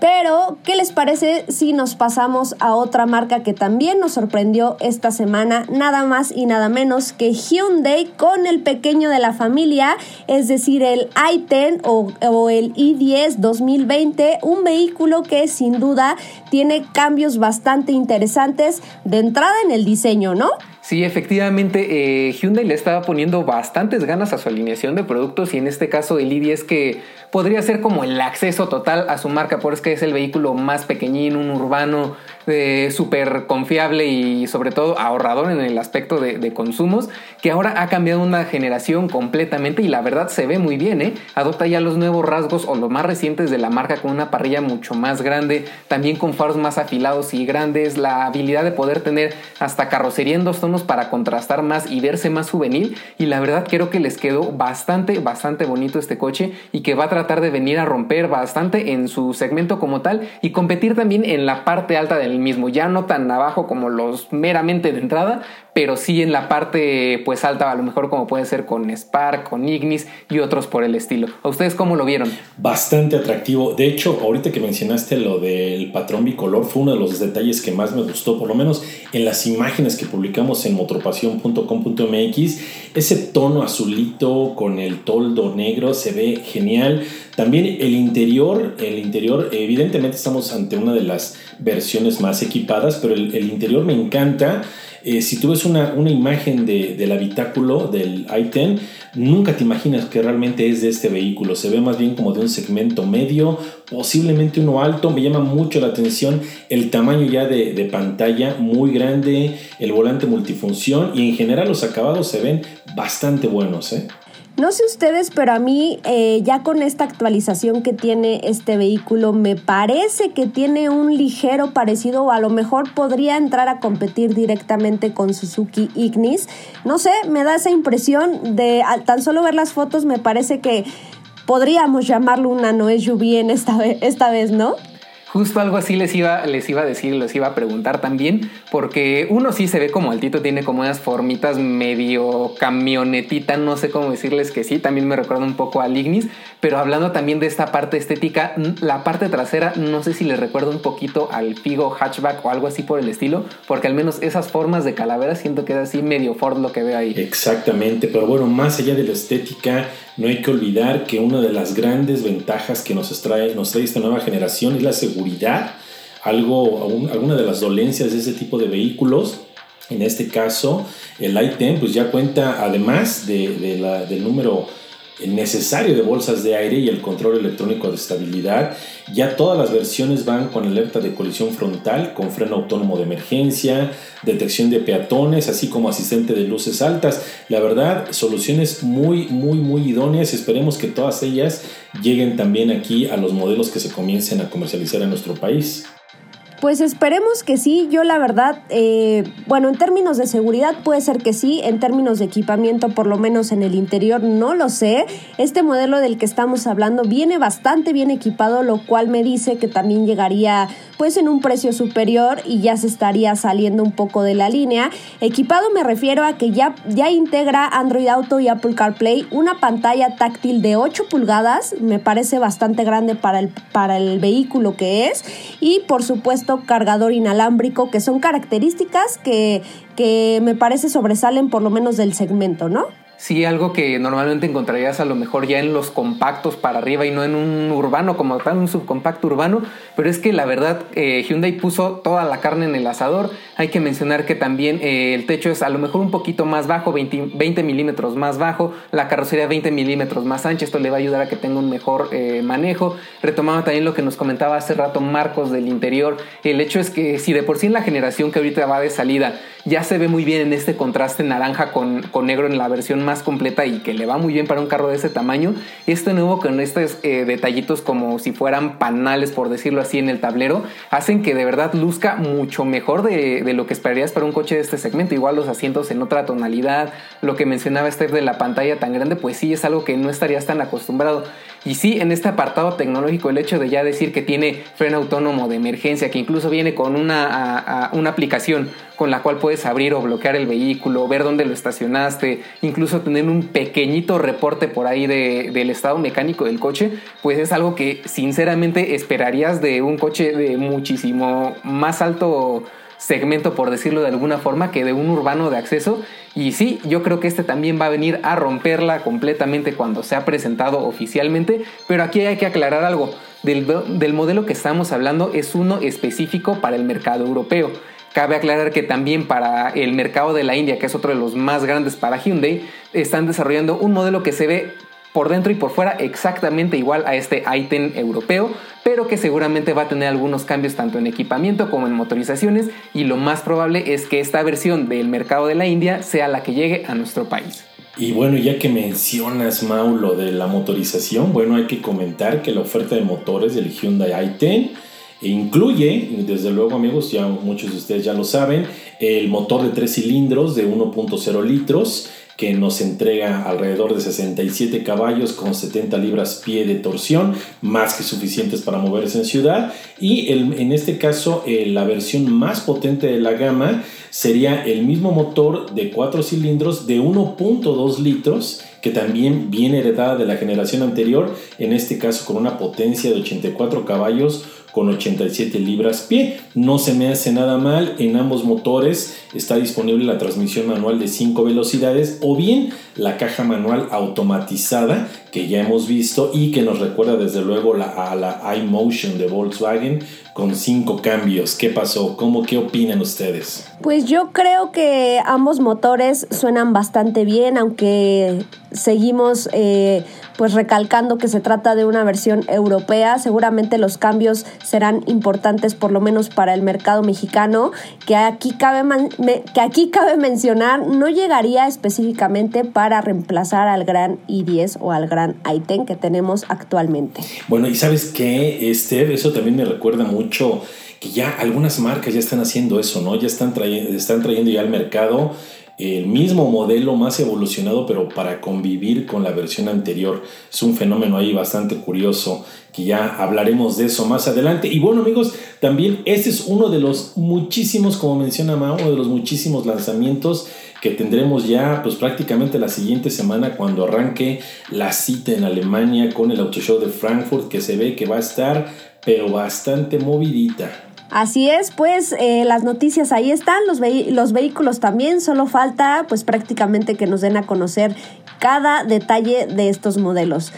Pero, ¿qué les parece si nos pasamos a otra marca que también nos sorprendió esta semana? Nada más y nada menos que Hyundai con el pequeño de la familia, es decir, el i10 o, el i10 2020, un vehículo que sin duda tiene cambios bastante interesantes de entrada en el diseño, ¿no? Sí, efectivamente, eh, Hyundai le estaba poniendo bastantes ganas a su alineación de productos y en este caso el i10 que podría ser como el acceso total a su marca, porque es el vehículo más pequeñín, un urbano eh, súper confiable y sobre todo ahorrador en el aspecto de, consumos, que ahora ha cambiado una generación completamente y la verdad se ve muy bien, ¿eh? Adopta ya los nuevos rasgos o los más recientes de la marca con una parrilla mucho más grande, también con faros más afilados y grandes, la habilidad de poder tener hasta carrocería en dos tonos para contrastar más y verse más juvenil. Y la verdad creo que les quedó bastante, bastante bonito este coche y que va a tratar de venir a romper bastante en su segmento como tal y competir también en la parte alta del mismo, ya no tan abajo como los meramente de entrada, pero sí en la parte pues alta, a lo mejor como puede ser con Spark, con Ignis y otros por el estilo. ¿A ustedes cómo lo vieron? Bastante atractivo. De hecho, ahorita que mencionaste lo del patrón bicolor, fue uno de los detalles que más me gustó, por lo menos en las imágenes que publicamos en motropasión.com.mx. Ese tono azulito con el toldo negro se ve genial. También el interior, el interior, evidentemente estamos ante una de las versiones más equipadas, pero el, el interior me encanta. Eh, si tú ves una, imagen del habitáculo del i10, nunca te imaginas que realmente es de este vehículo. Se ve más bien como de un segmento medio, posiblemente uno alto. Me llama mucho la atención el tamaño ya de, de pantalla, muy grande, el volante multifunción y en general los acabados se ven bastante buenos. ¿eh? No sé ustedes, pero a mí eh, ya con esta actualización que tiene este vehículo me parece que tiene un ligero parecido o a lo mejor podría entrar a competir directamente con Suzuki Ignis. No sé, me da esa impresión de tan solo ver las fotos me parece que podríamos llamarlo una no SUV en esta, esta vez, ¿no? Justo algo así les iba, les iba a decir, les iba a preguntar también, porque uno sí se ve como altito, tiene como unas formitas medio camionetita, no sé cómo decirles que sí, también me recuerda un poco al Ignis, pero hablando también de esta parte estética, la parte trasera, no sé si les recuerda un poquito al Figo hatchback o algo así por el estilo, porque al menos esas formas de calavera siento que es así medio Ford lo que veo ahí. Exactamente, pero bueno, más allá de la estética, no hay que olvidar que una de las grandes ventajas que nos trae, nos trae esta nueva generación es la seguridad. Algo, alguna de las dolencias de ese tipo de vehículos, en este caso el i10, pues ya cuenta además del número necesario de bolsas de aire y el control electrónico de estabilidad. Ya todas las versiones van con alerta de colisión frontal, con freno autónomo de emergencia, detección de peatones, así como asistente de luces altas. La verdad, soluciones muy, muy, muy idóneas. Esperemos que todas ellas lleguen también aquí a los modelos que se comiencen a comercializar en nuestro país. Pues esperemos que sí. Yo la verdad, eh, bueno, en términos de seguridad puede ser que sí, en términos de equipamiento, por lo menos en el interior, no lo sé. Este modelo del que estamos hablando viene bastante bien equipado, lo cual me dice que también llegaría pues en un precio superior y ya se estaría saliendo un poco de la línea. Equipado me refiero a que ya, ya integra Android Auto y Apple CarPlay, una pantalla táctil de 8 pulgadas, me parece bastante grande para el, para el vehículo que es, y por supuesto cargador inalámbrico, que son características que, que me parece sobresalen por lo menos del segmento, ¿no? Sí, algo que normalmente encontrarías a lo mejor ya en los compactos para arriba y no en un urbano como tal, un subcompacto urbano, pero es que la verdad eh, Hyundai puso toda la carne en el asador. Hay que mencionar que también eh, el techo es a lo mejor un poquito más bajo, 20, milímetros más bajo, la carrocería 20 milímetros más ancha, esto le va a ayudar a que tenga un mejor eh, manejo. Retomaba también lo que nos comentaba hace rato Marcos del interior, el hecho es que si de por sí en la generación que ahorita va de salida ya se ve muy bien en este contraste naranja con, con negro en la versión más completa y que le va muy bien para un carro de ese tamaño. Este nuevo con estos eh, detallitos como si fueran panales, por decirlo así, en el tablero, hacen que de verdad luzca mucho mejor de, de lo que esperarías para un coche de este segmento. Igual los asientos en otra tonalidad, lo que mencionaba Steph de la pantalla tan grande, pues sí es algo que no estarías tan acostumbrado. Y sí, en este apartado tecnológico, el hecho de ya decir que tiene freno autónomo de emergencia, que incluso viene con una, una aplicación con la cual puedes abrir o bloquear el vehículo, ver dónde lo estacionaste, incluso tener un pequeñito reporte por ahí del estado mecánico del coche, pues es algo que sinceramente esperarías de un coche de muchísimo más alto segmento, por decirlo de alguna forma, que de un urbano de acceso. Y sí, yo creo que este también va a venir a romperla completamente cuando sea presentado oficialmente. Pero aquí hay que aclarar algo. Del, del modelo que estamos hablando es uno específico para el mercado europeo. Cabe aclarar que también para el mercado de la India, que es otro de los más grandes para Hyundai, están desarrollando un modelo que se ve por dentro y por fuera exactamente igual a este i10 europeo, pero que seguramente va a tener algunos cambios tanto en equipamiento como en motorizaciones y lo más probable es que esta versión del mercado de la India sea la que llegue a nuestro país. Y bueno, ya que mencionas, Mau, lo de la motorización, bueno, hay que comentar que la oferta de motores del Hyundai i10 e incluye, desde luego amigos, ya muchos de ustedes ya lo saben, el motor de tres cilindros de 1.0 litros que nos entrega alrededor de 67 caballos con 70 libras pie de torsión, más que suficientes para moverse en ciudad. Y en este caso, eh, la versión más potente de la gama sería el mismo motor de 4 cilindros de 1.2 litros que también viene heredada de la generación anterior, en este caso con una potencia de 84 caballos con 87 libras pie. No se me hace nada mal, en ambos motores está disponible la transmisión manual de 5 velocidades o bien la caja manual automatizada que ya hemos visto y que nos recuerda desde luego a la iMotion de Volkswagen con cinco cambios. ¿Qué pasó? ¿Cómo qué opinan ustedes? Pues yo creo que ambos motores suenan bastante bien, aunque seguimos eh, pues recalcando que se trata de una versión europea. Seguramente los cambios serán importantes por lo menos para el mercado mexicano, que aquí cabe, que aquí cabe mencionar, no llegaría específicamente para reemplazar al gran i10 o al gran i10 que tenemos actualmente. Bueno, y sabes qué, Esther, eso también me recuerda mucho que ya algunas marcas ya están haciendo eso, ¿no? Ya están, trayendo, están trayendo ya al mercado el mismo modelo más evolucionado, pero para convivir con la versión anterior. Es un fenómeno ahí bastante curioso, que ya hablaremos de eso más adelante. Y bueno amigos, también este es uno de los muchísimos, como menciona Mao, uno de los muchísimos lanzamientos que tendremos ya pues prácticamente la siguiente semana cuando arranque la cita en Alemania con el Auto Show de Frankfurt que se ve que va a estar pero bastante movidita. Así es, pues eh, las noticias ahí están, los, los vehículos también, solo falta pues prácticamente que nos den a conocer cada detalle de estos modelos.